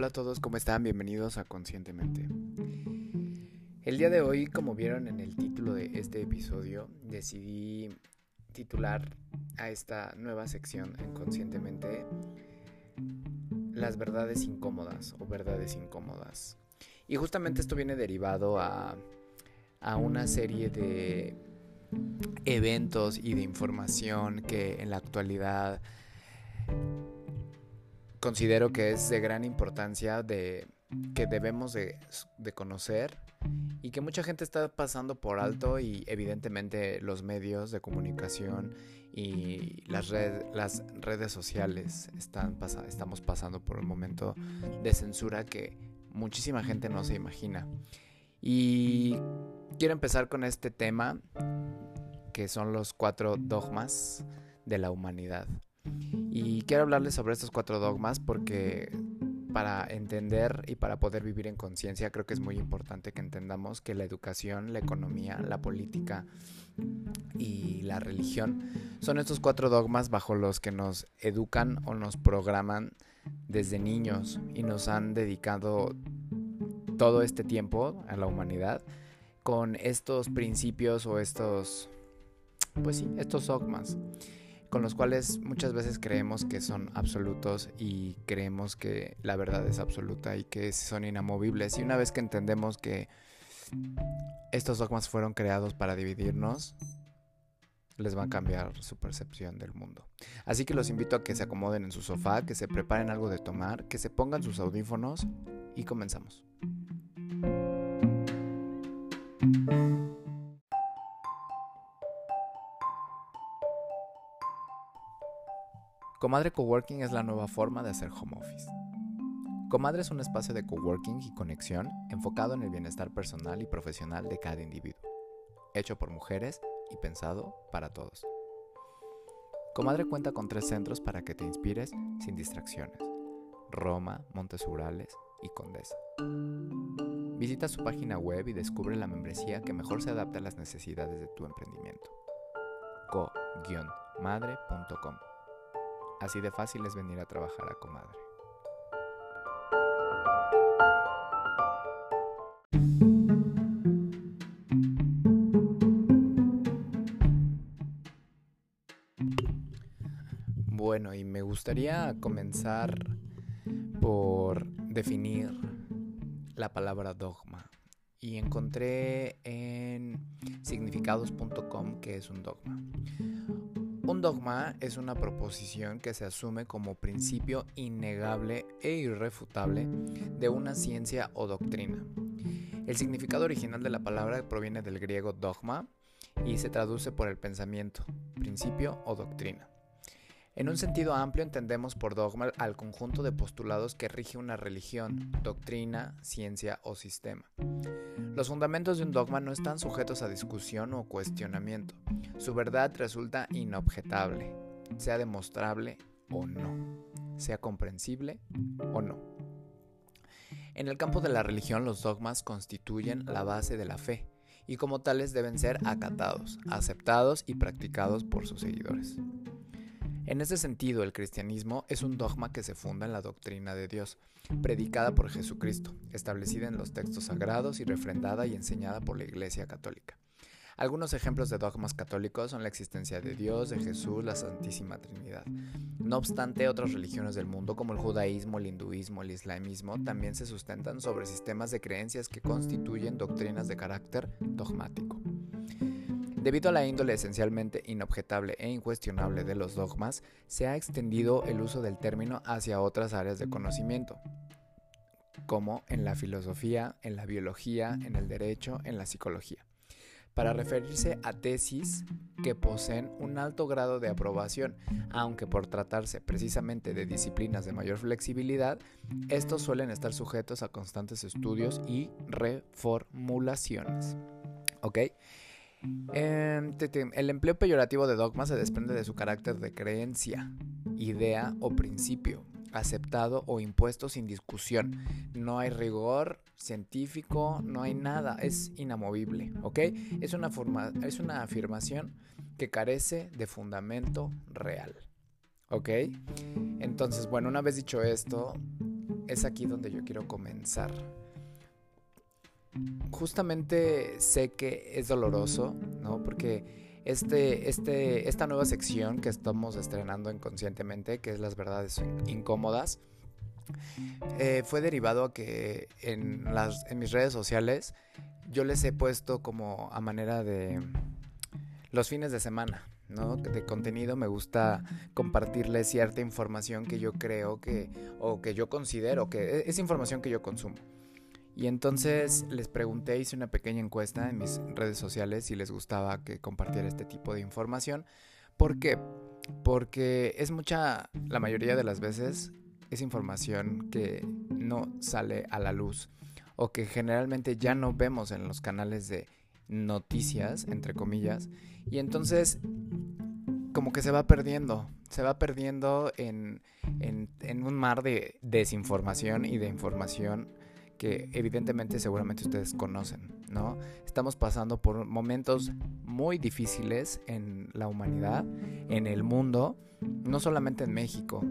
Hola a todos, ¿cómo están? Bienvenidos a Conscientemente. El día de hoy, como vieron en el título de este episodio, decidí titular a esta nueva sección en Conscientemente Las verdades incómodas o verdades incómodas. Y justamente esto viene derivado a, a una serie de eventos y de información que en la actualidad considero que es de gran importancia de que debemos de, conocer y que mucha gente está pasando por alto y evidentemente los medios de comunicación y las, las redes sociales están estamos pasando por un momento de censura que muchísima gente no se imagina. Y quiero empezar con este tema que son los cuatro dogmas de la humanidad. Y quiero hablarles sobre estos cuatro dogmas porque para entender y para poder vivir en conciencia creo que es muy importante que entendamos que la educación, la economía, la política y la religión son estos cuatro dogmas bajo los que nos educan o nos programan desde niños y nos han dedicado todo este tiempo a la humanidad con estos principios o estos pues sí, estos dogmas con los cuales muchas veces creemos que son absolutos y creemos que la verdad es absoluta y que son inamovibles. Y una vez que entendemos que estos dogmas fueron creados para dividirnos, les va a cambiar su percepción del mundo. Así que los invito a que se acomoden en su sofá, que se preparen algo de tomar, que se pongan sus audífonos y comenzamos. Comadre Coworking es la nueva forma de hacer home office. Comadre es un espacio de coworking y conexión enfocado en el bienestar personal y profesional de cada individuo, hecho por mujeres y pensado para todos. Comadre cuenta con tres centros para que te inspires sin distracciones, Roma, Montes Urales y Condesa. Visita su página web y descubre la membresía que mejor se adapta a las necesidades de tu emprendimiento. co-madre.com Así de fácil es venir a trabajar a comadre. Bueno, y me gustaría comenzar por definir la palabra dogma. Y encontré en significados.com que es un dogma. Un dogma es una proposición que se asume como principio innegable e irrefutable de una ciencia o doctrina. El significado original de la palabra proviene del griego dogma y se traduce por el pensamiento, principio o doctrina. En un sentido amplio entendemos por dogma al conjunto de postulados que rige una religión, doctrina, ciencia o sistema. Los fundamentos de un dogma no están sujetos a discusión o cuestionamiento. Su verdad resulta inobjetable, sea demostrable o no, sea comprensible o no. En el campo de la religión los dogmas constituyen la base de la fe y como tales deben ser acatados, aceptados y practicados por sus seguidores. En ese sentido, el cristianismo es un dogma que se funda en la doctrina de Dios, predicada por Jesucristo, establecida en los textos sagrados y refrendada y enseñada por la Iglesia Católica. Algunos ejemplos de dogmas católicos son la existencia de Dios, de Jesús, la Santísima Trinidad. No obstante, otras religiones del mundo como el judaísmo, el hinduismo, el islamismo también se sustentan sobre sistemas de creencias que constituyen doctrinas de carácter dogmático. Debido a la índole esencialmente inobjetable e incuestionable de los dogmas, se ha extendido el uso del término hacia otras áreas de conocimiento, como en la filosofía, en la biología, en el derecho, en la psicología, para referirse a tesis que poseen un alto grado de aprobación, aunque por tratarse precisamente de disciplinas de mayor flexibilidad, estos suelen estar sujetos a constantes estudios y reformulaciones. ¿Ok? El empleo peyorativo de dogma se desprende de su carácter de creencia, idea o principio, aceptado o impuesto sin discusión. No hay rigor científico, no hay nada, es inamovible, ¿ok? Es una, forma, es una afirmación que carece de fundamento real, ¿ok? Entonces, bueno, una vez dicho esto, es aquí donde yo quiero comenzar. Justamente sé que es doloroso, ¿no? Porque este, este, esta nueva sección que estamos estrenando inconscientemente, que es las verdades incómodas, eh, fue derivado a que en, en mis redes sociales yo les he puesto como a manera de los fines de semana, ¿no? De contenido me gusta compartirles cierta información que yo creo que, o que yo considero que e, es información que yo consumo. Y entonces les pregunté, hice una pequeña encuesta en mis redes sociales si les gustaba que compartiera este tipo de información. ¿Por qué? Porque es mucha, la mayoría de las veces, es información que no sale a la luz o que generalmente ya no vemos en los canales de noticias, entre comillas, y entonces como que se va perdiendo, se va perdiendo en, en, un mar de desinformación y de información que evidentemente seguramente ustedes conocen, ¿no? Estamos pasando por momentos muy difíciles en la humanidad, en el mundo, no solamente en México,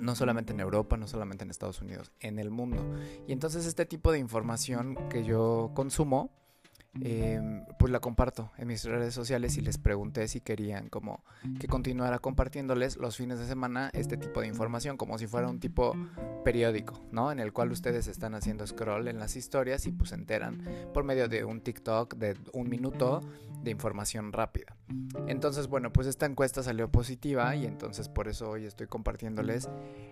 no solamente en Europa, no solamente en Estados Unidos, en el mundo. Y entonces este tipo de información que yo consumo, Em, pues la comparto en mis redes sociales y les pregunté si querían como que continuara compartiéndoles los fines de semana este tipo de información como si fuera un tipo periódico, ¿no? En el cual ustedes están haciendo scroll en las historias y pues se enteran por medio de un TikTok de un minuto de información rápida. Entonces, bueno, pues esta encuesta salió positiva y entonces por eso hoy estoy compartiéndoles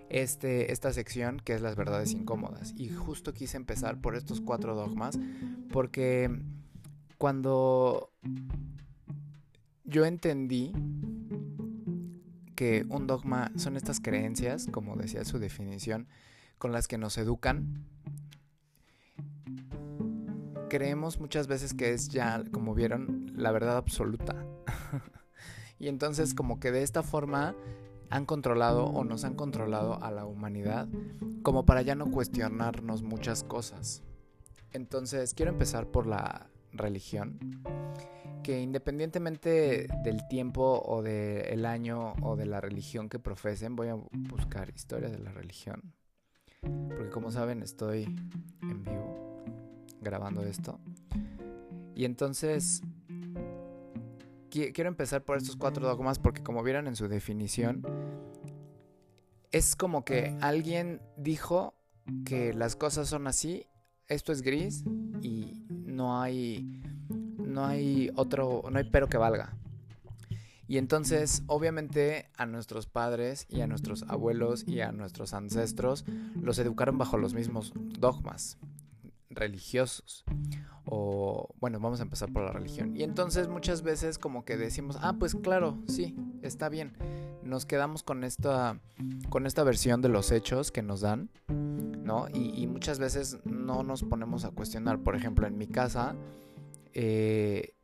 este, esta sección que es las verdades incómodas. Y justo quise empezar por estos cuatro dogmas porque cuando yo entendí que un dogma son estas creencias, como decía su definición, con las que nos educan, creemos muchas veces que es ya, como vieron, la verdad absoluta. y entonces como que de esta forma han controlado o nos han controlado a la humanidad como para ya no cuestionarnos muchas cosas. Entonces quiero empezar por la religión, que independientemente del tiempo o del año o de la religión que profesen, voy a buscar historia de la religión. Porque como saben estoy en vivo grabando esto. Y entonces quiero empezar por estos cuatro dogmas porque como vieron en su definición, es como que alguien dijo que las cosas son así, esto es gris y no hay no hay otro no hay pero que valga. Y entonces, obviamente, a nuestros padres y a nuestros abuelos y a nuestros ancestros los educaron bajo los mismos dogmas religiosos. O, bueno, vamos a empezar por la religión. Y entonces muchas veces como que decimos, ah, pues claro, sí, está bien. Nos quedamos con esta, con esta versión de los hechos que nos dan, ¿no? Y, muchas veces no nos ponemos a cuestionar. Por ejemplo, en mi casa, eh,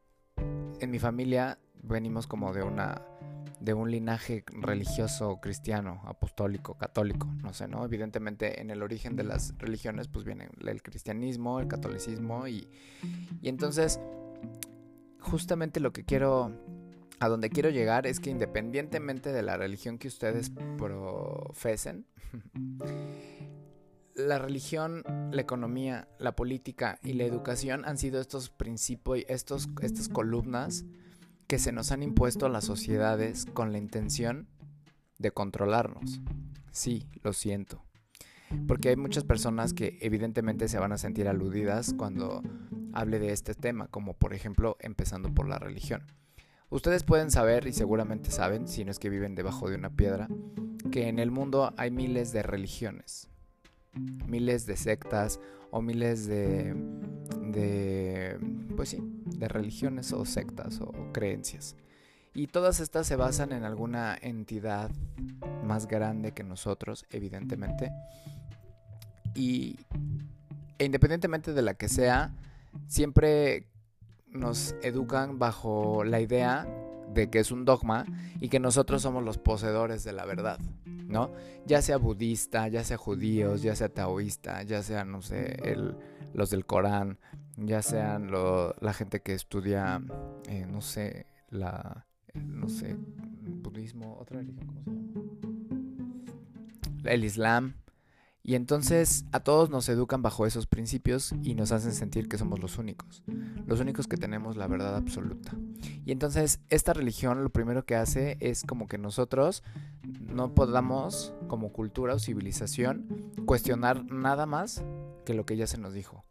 en mi familia venimos como de una de un linaje religioso cristiano, apostólico, católico, no sé, ¿no? Evidentemente en el origen de las religiones pues viene el cristianismo, el catolicismo y, y entonces justamente lo que quiero, a donde quiero llegar es que independientemente de la religión que ustedes profesen, la religión, la economía, la política y la educación han sido estos principios, estos, estas columnas que se nos han impuesto a las sociedades con la intención de controlarnos. Sí, lo siento. Porque hay muchas personas que evidentemente se van a sentir aludidas cuando hable de este tema, como por ejemplo empezando por la religión. Ustedes pueden saber, y seguramente saben, si no es que viven debajo de una piedra, que en el mundo hay miles de religiones miles de sectas o miles de, de, pues sí, de religiones o sectas o creencias. Y todas estas se basan en alguna entidad más grande que nosotros, evidentemente. Y e independientemente de la que sea, siempre nos educan bajo la idea de que es un dogma y que nosotros somos los poseedores de la verdad. ¿no? Ya sea budista, ya sea judíos, ya sea taoísta, ya sean, no sé, el, los del Corán, ya sean la gente que estudia, eh, no sé, la, no sé, budismo, otra religión, ¿cómo se llama? El Islam. Y entonces a todos nos educan bajo esos principios y nos hacen sentir que somos los únicos, los únicos que tenemos la verdad absoluta. Y entonces esta religión lo primero que hace es como que nosotros no podamos como cultura o civilización cuestionar nada más que lo que ya se nos dijo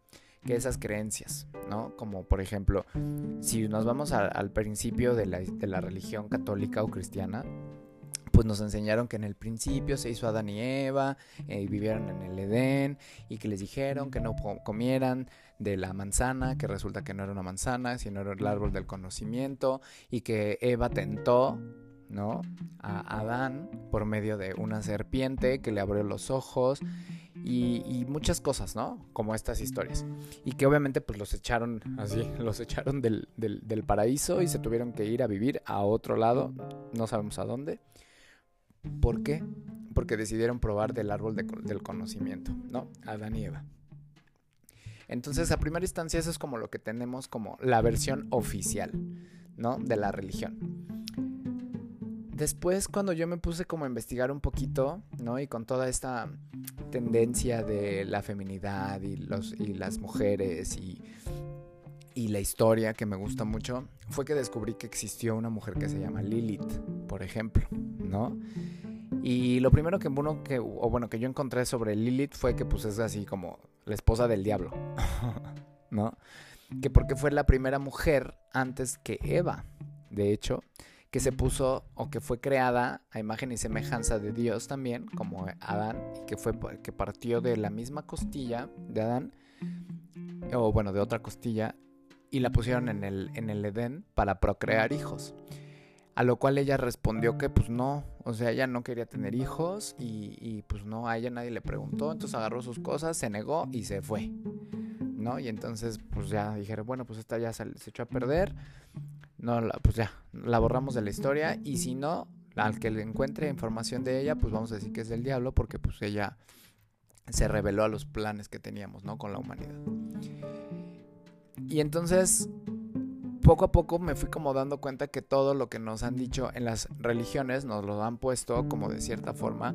que esas creencias, ¿no? Como por ejemplo, si nos vamos al principio de la, de la religión católica o cristiana, pues nos enseñaron que en el principio se hizo Adán y Eva eh, y vivieron en el Edén y que les dijeron que no comieran de la manzana, que resulta que no era una manzana, sino era el árbol del conocimiento y que Eva tentó ¿no? A Adán por medio de una serpiente que le abrió los ojos y, muchas cosas, ¿no? Como estas historias. Y que obviamente pues los echaron así, los echaron del, del paraíso y se tuvieron que ir a vivir a otro lado, no sabemos a dónde. ¿Por qué? Porque decidieron probar del árbol del conocimiento, ¿no? Adán y Eva. Entonces, a primera instancia, eso es como lo que tenemos como la versión oficial, ¿no? De la religión. Después, cuando yo me puse como a investigar un poquito, ¿no? Y con toda esta tendencia de la feminidad y, los, y las mujeres y, y la historia que me gusta mucho, fue que descubrí que existió una mujer que se llama Lilith, por ejemplo, ¿no? Y lo primero que que, bueno, que yo encontré sobre Lilith fue que pues es así como la esposa del diablo, ¿no? Que porque fue la primera mujer antes que Eva, de hecho, que se puso o que fue creada a imagen y semejanza de Dios también, como Adán, y que fue que partió de la misma costilla de Adán, o bueno, de otra costilla, y la pusieron en el, en el Edén para procrear hijos. A lo cual ella respondió que pues no, o sea, ella no quería tener hijos y, pues no, a ella nadie le preguntó, entonces agarró sus cosas, se negó y se fue. ¿No? Y entonces pues ya dijeron, bueno, pues esta ya se, echó a perder, no, pues ya, la borramos de la historia y si no, al que le encuentre información de ella, pues vamos a decir que es del diablo porque pues ella se reveló a los planes que teníamos, ¿no? Con la humanidad. Y entonces, poco a poco me fui como dando cuenta que todo lo que nos han dicho en las religiones nos lo han puesto como de cierta forma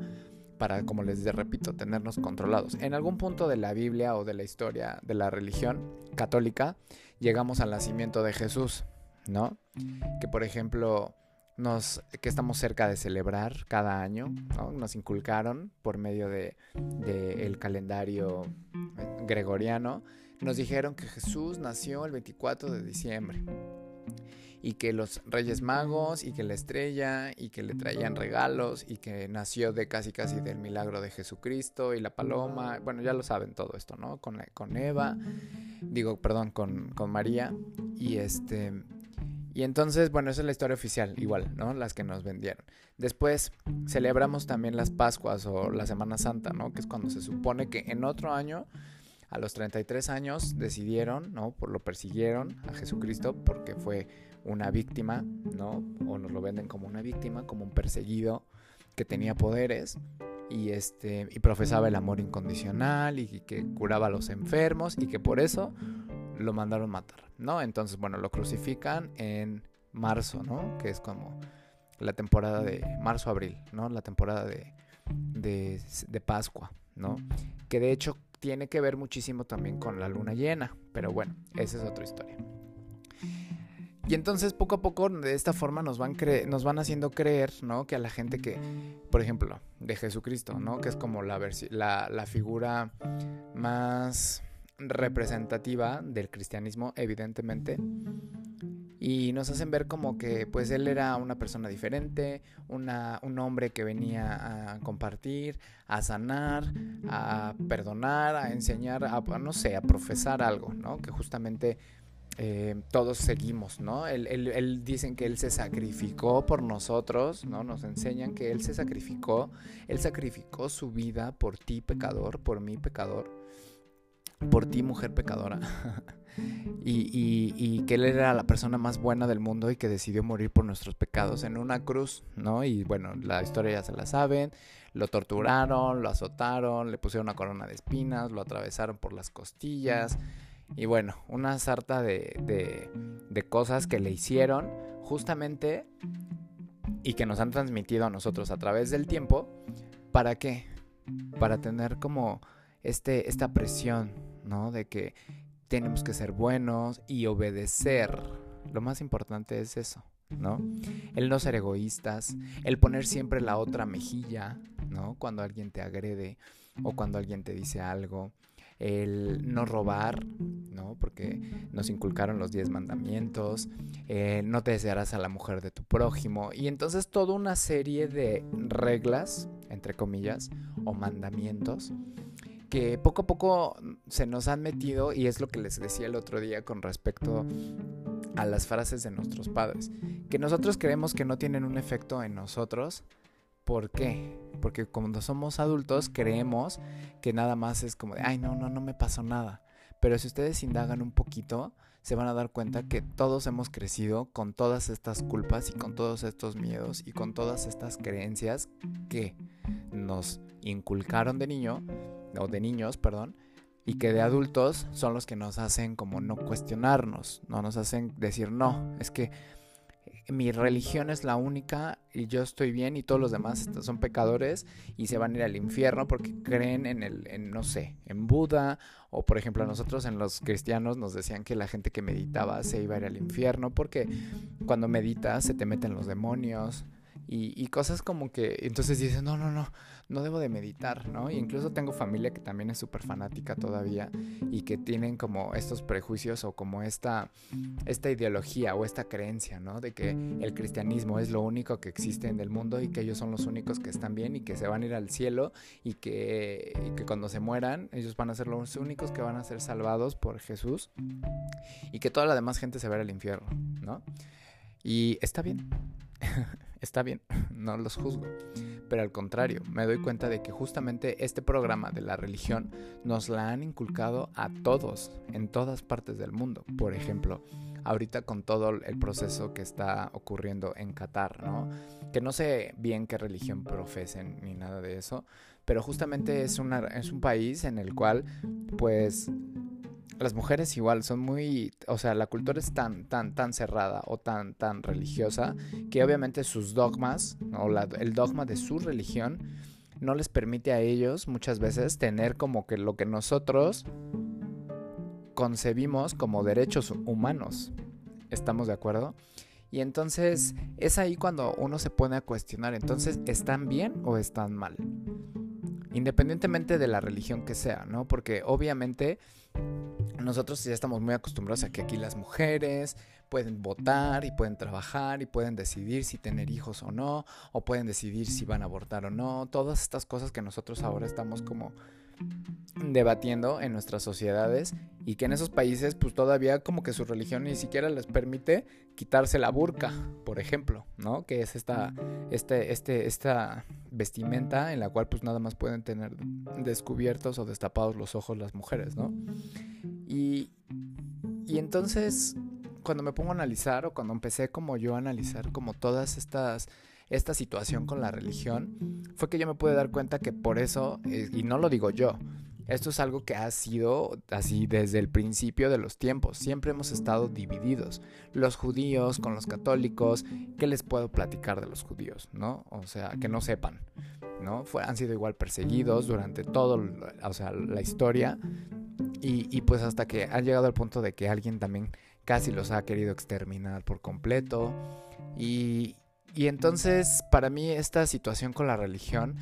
para, como les repito, tenernos controlados. En algún punto de la Biblia o de la historia de la religión católica, llegamos al nacimiento de Jesús, ¿no? Que por ejemplo, nos, que estamos cerca de celebrar cada año, ¿no? Nos inculcaron por medio de, de el calendario gregoriano nos dijeron que Jesús nació el 24 de diciembre y que los Reyes Magos y que la estrella y que le traían regalos y que nació de casi casi del milagro de Jesucristo y la paloma, bueno, ya lo saben todo esto, ¿no? Con, con Eva, digo, perdón, con, con María y este... Y entonces, bueno, esa es la historia oficial, igual, ¿no? Las que nos vendieron. Después celebramos también las Pascuas o la Semana Santa, ¿no? Que es cuando se supone que en otro año a los 33 años decidieron, ¿no? Por lo persiguieron a Jesucristo porque fue una víctima, ¿no? O nos lo venden como una víctima, como un perseguido que tenía poderes y este y profesaba el amor incondicional y que curaba a los enfermos y que por eso lo mandaron matar, ¿no? Entonces, bueno, lo crucifican en marzo, ¿no? Que es como la temporada de marzo-abril, ¿no? La temporada de, de, de Pascua, ¿no? Que de hecho tiene que ver muchísimo también con la luna llena, pero bueno, esa es otra historia. Y entonces poco a poco de esta forma nos van, nos van haciendo creer, ¿no? Que a la gente que, por ejemplo, de Jesucristo, ¿no? Que es como la, la, la figura más representativa del cristianismo, evidentemente y nos hacen ver como que pues él era una persona diferente, una, un hombre que venía a compartir, a sanar, a perdonar, a enseñar, a, no sé, a profesar algo, ¿no? Que justamente eh, todos seguimos, ¿no? Él, él, dicen que Él se sacrificó por nosotros, ¿no? Nos enseñan que Él se sacrificó, Él sacrificó su vida por ti, pecador, por mí, pecador, por ti, mujer pecadora. y, que él era la persona más buena del mundo y que decidió morir por nuestros pecados en una cruz, ¿no? Y bueno, la historia ya se la saben, lo torturaron, lo azotaron, le pusieron una corona de espinas, lo atravesaron por las costillas y bueno, una sarta de, de cosas que le hicieron justamente y que nos han transmitido a nosotros a través del tiempo, ¿para qué? para tener como este, esta presión, ¿no? De que tenemos que ser buenos y obedecer. Lo más importante es eso, ¿no? El no ser egoístas, el poner siempre la otra mejilla, ¿no? Cuando alguien te agrede o cuando alguien te dice algo, el no robar, ¿no? Porque nos inculcaron los diez mandamientos, no te desearás a la mujer de tu prójimo, y entonces toda una serie de reglas, entre comillas, o mandamientos, que poco a poco se nos han metido, y es lo que les decía el otro día con respecto a las frases de nuestros padres, que nosotros creemos que no tienen un efecto en nosotros, ¿Por qué? Porque cuando somos adultos creemos que nada más es como de, ay, no, no, no me pasó nada. Pero si ustedes indagan un poquito, se van a dar cuenta que todos hemos crecido con todas estas culpas y con todos estos miedos y con todas estas creencias que nos inculcaron de niño, o de niños, perdón, y que de adultos son los que nos hacen como no cuestionarnos, no nos hacen decir, no, es que mi religión es la única y yo estoy bien y todos los demás son pecadores y se van a ir al infierno porque creen en el, en, no sé, en Buda o por ejemplo a nosotros en los cristianos nos decían que la gente que meditaba se iba a ir al infierno porque cuando meditas se te meten los demonios y, cosas como que entonces dices, no, no, no, no debo de meditar, ¿no? Y incluso tengo familia que también es súper fanática todavía y que tienen como estos prejuicios o como esta, esta ideología o esta creencia, ¿no? De que el cristianismo es lo único que existe en el mundo y que ellos son los únicos que están bien y que se van a ir al cielo y que, cuando se mueran ellos van a ser los únicos que van a ser salvados por Jesús y que toda la demás gente se va al infierno, ¿no? Y está bien. está bien, no los juzgo. Pero al contrario, me doy cuenta de que justamente este programa de la religión nos la han inculcado a todos, en todas partes del mundo. Por ejemplo, ahorita con todo el proceso que está ocurriendo en Qatar, ¿no? Que no sé bien qué religión profesen ni nada de eso, pero justamente es, una, es un país en el cual, pues, las mujeres igual son muy, o sea, la cultura es tan, tan, tan cerrada o tan, tan religiosa que obviamente sus dogmas o el dogma de su religión no les permite a ellos muchas veces tener como que lo que nosotros concebimos como derechos humanos. ¿Estamos de acuerdo? Y entonces es ahí cuando uno se pone a cuestionar, entonces, ¿están bien o están mal? Independientemente de la religión que sea, ¿no? Porque obviamente nosotros ya estamos muy acostumbrados a que aquí las mujeres pueden votar y pueden trabajar y pueden decidir si tener hijos o no, o pueden decidir si van a abortar o no, todas estas cosas que nosotros ahora estamos como debatiendo en nuestras sociedades y que en esos países pues todavía como que su religión ni siquiera les permite quitarse la burka, por ejemplo, ¿no? Que es esta, este, este, esta vestimenta en la cual pues nada más pueden tener descubiertos o destapados los ojos las mujeres, ¿no? Y, y entonces cuando me pongo a analizar o cuando empecé como yo a analizar como todas estas esta situación con la religión, fue que yo me pude dar cuenta que por eso, eh, y no lo digo yo, esto es algo que ha sido así desde el principio de los tiempos. Siempre hemos estado divididos. Los judíos con los católicos. ¿Qué les puedo platicar de los judíos? ¿No? O sea, que no sepan. ¿No? Fue, han sido igual perseguidos durante todo, o sea, la historia. Y, y pues hasta que han llegado al punto de que alguien también casi los ha querido exterminar por completo. Y, y entonces, para mí, esta situación con la religión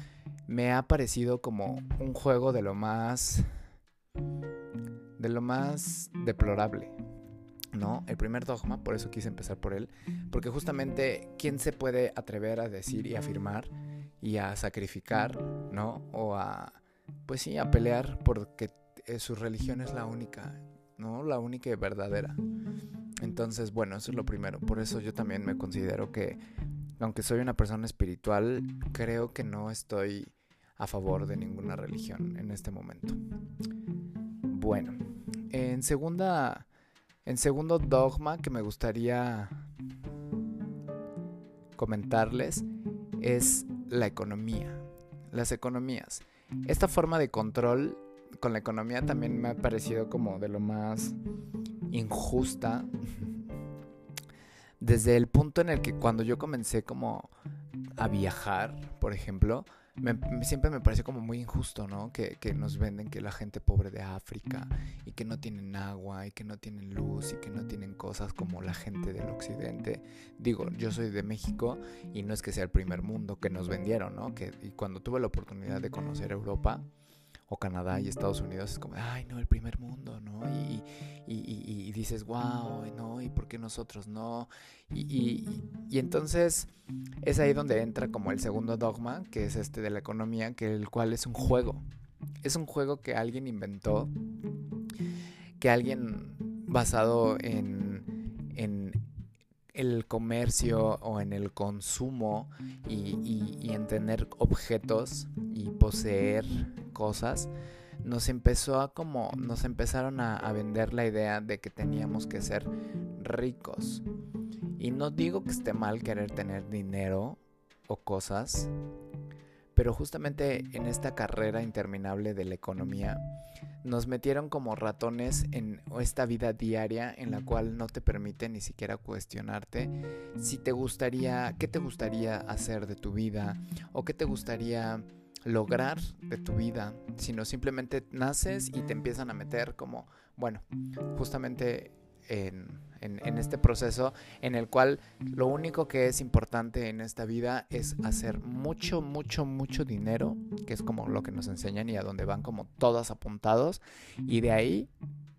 me ha parecido como un juego de lo más. de lo más deplorable. ¿No? El primer dogma, por eso quise empezar por él. Porque justamente, ¿quién se puede atrever a decir y afirmar y a sacrificar, ¿no? O a. Pues sí, a pelear porque eh, su religión es la única, ¿no? La única y verdadera. Entonces, bueno, eso es lo primero. Por eso yo también me considero que aunque soy una persona espiritual, creo que no estoy a favor de ninguna religión en este momento. Bueno, en segunda en segundo dogma que me gustaría comentarles es la economía, las economías. Esta forma de control con la economía también me ha parecido como de lo más injusta desde el punto en el que cuando yo comencé como a viajar, por ejemplo, siempre me parece como muy injusto, ¿no? Que, que, nos venden que la gente pobre de África y que no tienen agua y que no tienen luz y que no tienen cosas como la gente del occidente. Digo, yo soy de México y no es que sea el primer mundo que nos vendieron, ¿no? Que y cuando tuve la oportunidad de conocer Europa, o Canadá y Estados Unidos es como, ay, no, el primer mundo, ¿no? Y, y, dices, wow, ¿no? ¿Y por qué nosotros no? Y, entonces es ahí donde entra como el segundo dogma, que es este de la economía, que el cual es un juego. Es un juego que alguien inventó, que alguien basado en, en el comercio o en el consumo y, y en tener objetos y poseer cosas, nos empezó a como, nos empezaron a, vender la idea de que teníamos que ser ricos. Y no digo que esté mal querer tener dinero o cosas, pero justamente en esta carrera interminable de la economía, nos metieron como ratones en esta vida diaria en la cual no te permite ni siquiera cuestionarte si te gustaría, qué te gustaría hacer de tu vida o qué te gustaría lograr de tu vida, sino simplemente naces y te empiezan a meter como, bueno, justamente en, en, este proceso en el cual lo único que es importante en esta vida es hacer mucho, mucho, mucho dinero, que es como lo que nos enseñan y a donde van como todos apuntados, y de ahí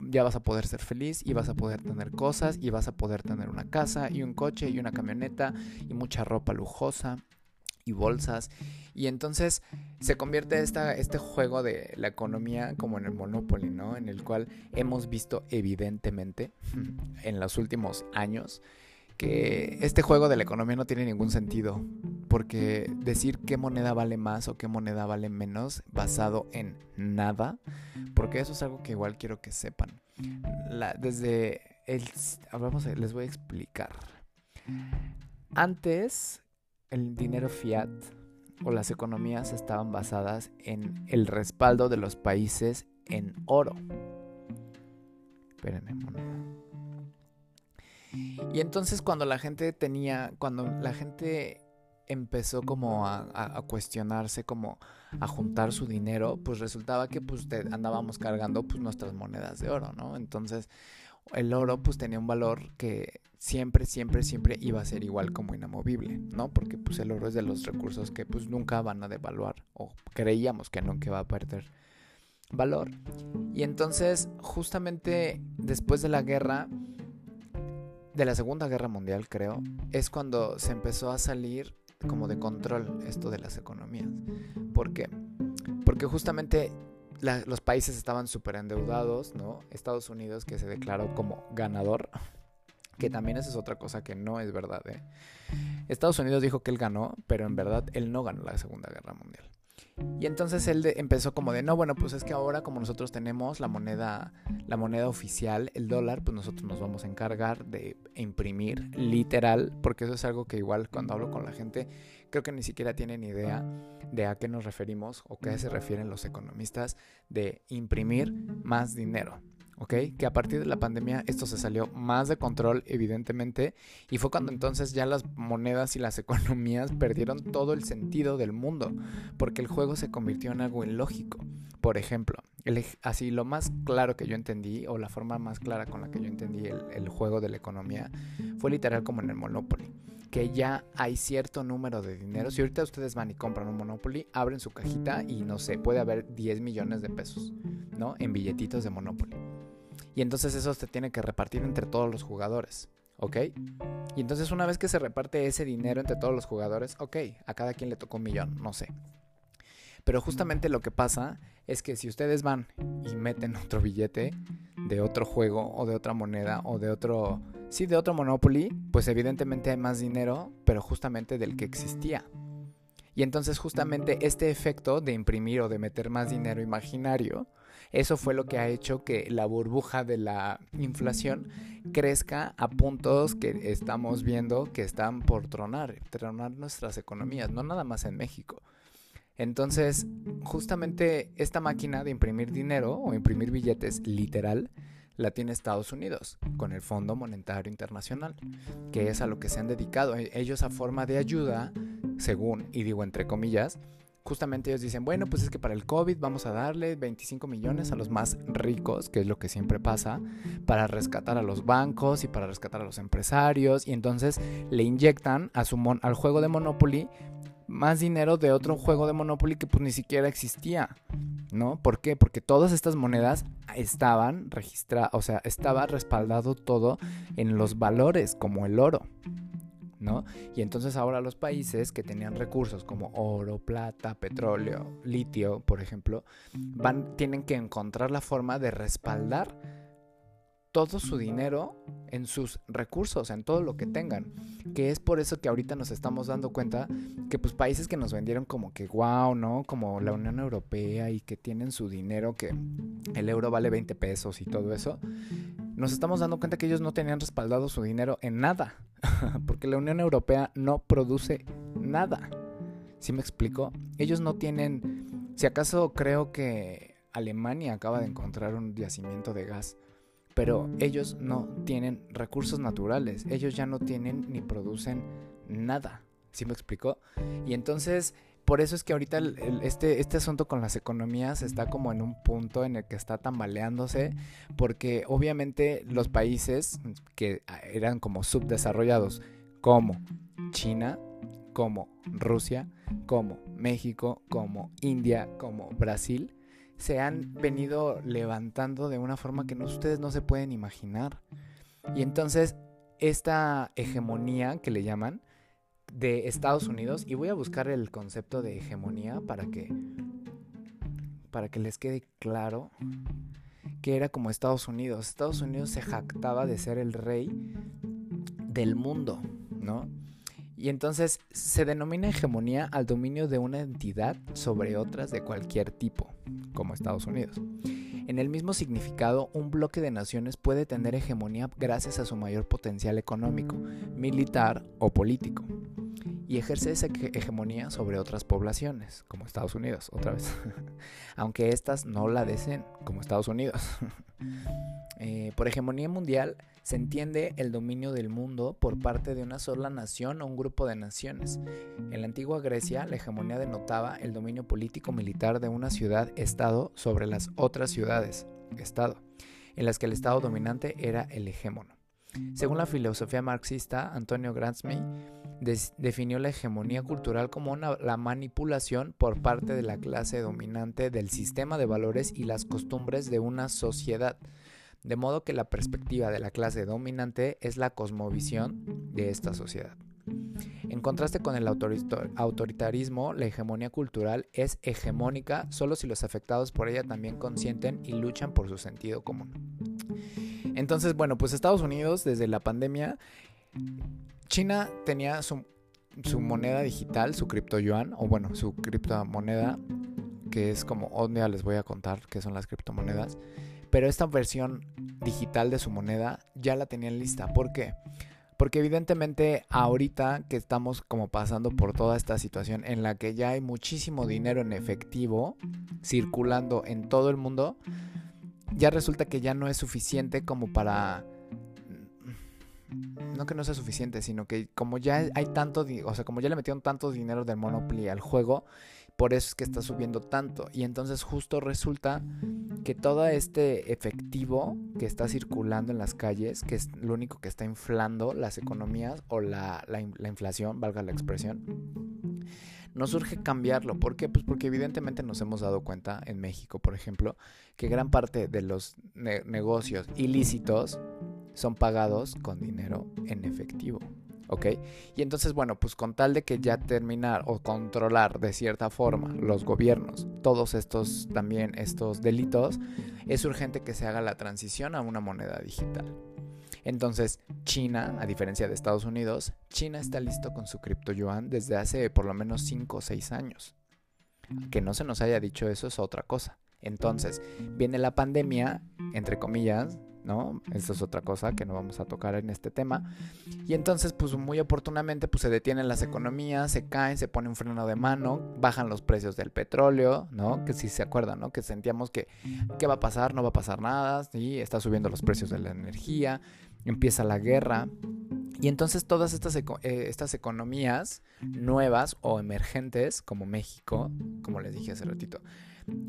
ya vas a poder ser feliz y vas a poder tener cosas y vas a poder tener una casa y un coche y una camioneta y mucha ropa lujosa y bolsas. Y entonces se convierte esta, este juego de la economía como en el Monopoly, ¿no? En el cual hemos visto evidentemente en los últimos años que este juego de la economía no tiene ningún sentido. Porque decir qué moneda vale más o qué moneda vale menos basado en nada, porque eso es algo que igual quiero que sepan. Desde el... Vamos a, les voy a explicar. Antes el dinero fiat o las economías estaban basadas en el respaldo de los países en oro. Espérenme, moneda. Y entonces cuando la gente tenía, cuando la gente empezó como a, cuestionarse, como a juntar su dinero, pues resultaba que pues andábamos cargando pues nuestras monedas de oro, ¿no? Entonces el oro pues tenía un valor que siempre, siempre, siempre iba a ser igual como inamovible, ¿no? Porque pues el oro es de los recursos que pues nunca van a devaluar o creíamos que nunca va a perder valor. Y entonces justamente después de la guerra, de la Segunda Guerra Mundial creo, es cuando se empezó a salir como de control esto de las economías. ¿Por qué? Porque justamente los países estaban súper endeudados, ¿no? Estados Unidos que se declaró como ganador, que también esa es otra cosa que no es verdad, ¿eh? Estados Unidos dijo que él ganó, pero en verdad él no ganó la Segunda Guerra Mundial. Y entonces él empezó como de, no, bueno, pues es que ahora como nosotros tenemos la moneda, la moneda oficial, el dólar, pues nosotros nos vamos a encargar de imprimir literal, porque eso es algo que igual cuando hablo con la gente, creo que ni siquiera tienen idea de a qué nos referimos o qué se refieren los economistas de imprimir más dinero. Que a partir de la pandemia esto se salió más de control, evidentemente, y fue cuando entonces ya las monedas y las economías perdieron todo el sentido del mundo, porque el juego se convirtió en algo ilógico. Por ejemplo, así lo más claro que yo entendí, o la forma más clara con la que yo entendí el, el juego de la economía, fue literal como en el Monopoly que ya hay cierto número de dinero. Si ahorita ustedes van y compran un Monopoly, abren su cajita y no sé, puede haber 10 millones de pesos, ¿no? En billetitos de Monopoly. Y entonces eso se tiene que repartir entre todos los jugadores. ¿Ok? Y entonces una vez que se reparte ese dinero entre todos los jugadores, ok, a cada quien le tocó un millón, no sé. Pero justamente lo que pasa es que si ustedes van y meten otro billete de otro juego o de otra moneda o de otro, sí, de otro Monopoly, pues evidentemente hay más dinero, pero justamente del que existía. Y entonces justamente este efecto de imprimir o de meter más dinero imaginario eso fue lo que ha hecho que la burbuja de la inflación crezca a puntos que estamos viendo que están por tronar, tronar nuestras economías, no nada más en México. Entonces, justamente esta máquina de imprimir dinero o imprimir billetes literal la tiene Estados Unidos con el Fondo Monetario Internacional, que es a lo que se han dedicado ellos a forma de ayuda, según, y digo entre comillas, justamente ellos dicen, bueno, pues es que para el COVID vamos a darle 25 millones a los más ricos, que es lo que siempre pasa, para rescatar a los bancos y para rescatar a los empresarios. Y entonces le inyectan a su al juego de Monopoly más dinero de otro juego de Monopoly que pues ni siquiera existía. ¿No? ¿Por qué? Porque todas estas monedas estaban registradas, o sea, estaba respaldado todo en los valores, como el oro. ¿no? Y entonces ahora los países que tenían recursos como oro, plata, petróleo, litio, por ejemplo, van, tienen que encontrar la forma de respaldar todo su dinero en sus recursos, en todo lo que tengan. Que es por eso que ahorita nos estamos dando cuenta que pues países que nos vendieron como que wow, ¿no? Como la Unión Europea y que tienen su dinero, que el euro vale 20 pesos y todo eso, nos estamos dando cuenta que ellos no tenían respaldado su dinero en nada. Porque la Unión Europea no produce nada. ¿Sí me explico? Ellos no tienen, si acaso creo que Alemania acaba de encontrar un yacimiento de gas pero ellos no tienen recursos naturales, ellos ya no tienen ni producen nada. ¿Sí me explicó? Y entonces, por eso es que ahorita este, este asunto con las economías está como en un punto en el que está tambaleándose, porque obviamente los países que eran como subdesarrollados, como China, como Rusia, como México, como India, como Brasil, se han venido levantando de una forma que ustedes no se pueden imaginar. Y entonces esta hegemonía que le llaman de Estados Unidos, y voy a buscar el concepto de hegemonía para que, para que les quede claro que era como Estados Unidos. Estados Unidos se jactaba de ser el rey del mundo, ¿no? Y entonces se denomina hegemonía al dominio de una entidad sobre otras de cualquier tipo, como Estados Unidos. En el mismo significado, un bloque de naciones puede tener hegemonía gracias a su mayor potencial económico, militar o político, y ejerce esa hegemonía sobre otras poblaciones, como Estados Unidos, otra vez, aunque éstas no la deseen, como Estados Unidos. Eh, por hegemonía mundial se entiende el dominio del mundo por parte de una sola nación o un grupo de naciones. En la antigua Grecia, la hegemonía denotaba el dominio político-militar de una ciudad-estado sobre las otras ciudades-estado, en las que el estado dominante era el hegemono. Según la filosofía marxista, Antonio Gramsci definió la hegemonía cultural como la manipulación por parte de la clase dominante del sistema de valores y las costumbres de una sociedad de modo que la perspectiva de la clase dominante es la cosmovisión de esta sociedad. En contraste con el autoritarismo, la hegemonía cultural es hegemónica solo si los afectados por ella también consienten y luchan por su sentido común. Entonces, bueno, pues Estados Unidos desde la pandemia, China tenía su, moneda digital, su cripto yuan, o bueno, su criptomoneda, que es como, un día les voy a contar qué son las criptomonedas. Pero esta versión digital de su moneda ya la tenían lista. ¿Por qué? Porque evidentemente ahorita que estamos como pasando por toda esta situación en la que ya hay muchísimo dinero en efectivo circulando en todo el mundo, ya resulta que ya no es suficiente como para no que no sea suficiente, sino que como ya hay tanto, o sea, como ya le metieron tanto dinero del Monopoly al juego, por eso es que está subiendo tanto. Y entonces justo resulta que todo este efectivo que está circulando en las calles, que es lo único que está inflando las economías o la, inflación, valga la expresión, no surge cambiarlo. ¿Por qué? Pues porque evidentemente nos hemos dado cuenta en México, por ejemplo, que gran parte de los negocios ilícitos son pagados con dinero en efectivo. ¿ok? Y entonces, bueno, pues con tal de que ya terminar o controlar de cierta forma los gobiernos, todos estos también, estos delitos, es urgente que se haga la transición a una moneda digital. Entonces, China, a diferencia de Estados Unidos, China está listo con su cripto yuan desde hace por lo menos 5 o 6 años. Que no se nos haya dicho eso es otra cosa. Entonces, viene la pandemia, entre comillas, ¿no? Esa es otra cosa que no vamos a tocar en este tema. Y entonces, pues muy oportunamente, pues se detienen las economías, se caen, se pone un freno de mano, bajan los precios del petróleo, ¿no? Que si se acuerdan, ¿no? Que sentíamos que, ¿qué va a pasar? No va a pasar nada, ¿sí? Está subiendo los precios de la energía, empieza la guerra. Y entonces todas estas, eh, estas economías nuevas o emergentes, como México, como les dije hace ratito,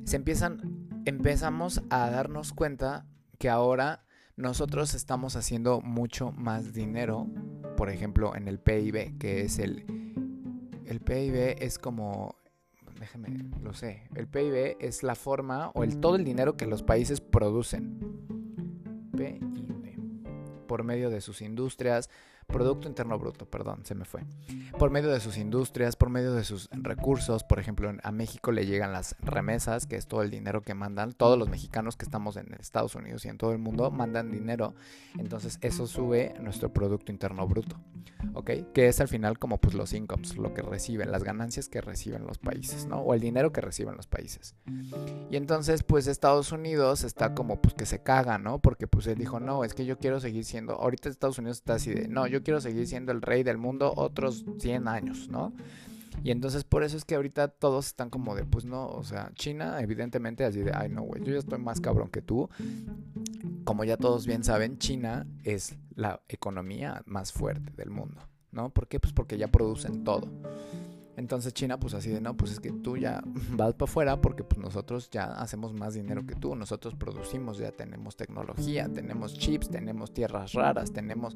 se empiezan, empezamos a darnos cuenta que ahora nosotros estamos haciendo mucho más dinero, por ejemplo, en el PIB, que es el... El PIB es como... Déjeme, lo sé. El PIB es la forma o el todo el dinero que los países producen. PIB. Por medio de sus industrias, Producto Interno Bruto, perdón, se me fue. Por medio de sus industrias, por medio de sus recursos, por ejemplo, a México le llegan las remesas, que es todo el dinero que mandan. Todos los mexicanos que estamos en Estados Unidos y en todo el mundo mandan dinero. Entonces eso sube nuestro Producto Interno Bruto, ¿ok? Que es al final como pues los incomes, lo que reciben, las ganancias que reciben los países, ¿no? O el dinero que reciben los países. Y entonces pues Estados Unidos está como pues que se caga, ¿no? Porque pues él dijo, no, es que yo quiero seguir siendo, ahorita Estados Unidos está así de, no, quiero seguir siendo el rey del mundo otros 100 años, ¿no? Y entonces por eso es que ahorita todos están como de, pues no, o sea, China evidentemente así de, ay no, güey, yo ya estoy más cabrón que tú. Como ya todos bien saben, China es la economía más fuerte del mundo, ¿no? ¿Por qué? Pues porque ya producen todo. Entonces China pues así de no, pues es que tú ya vas para afuera porque pues nosotros ya hacemos más dinero que tú, nosotros producimos, ya tenemos tecnología, tenemos chips, tenemos tierras raras, tenemos,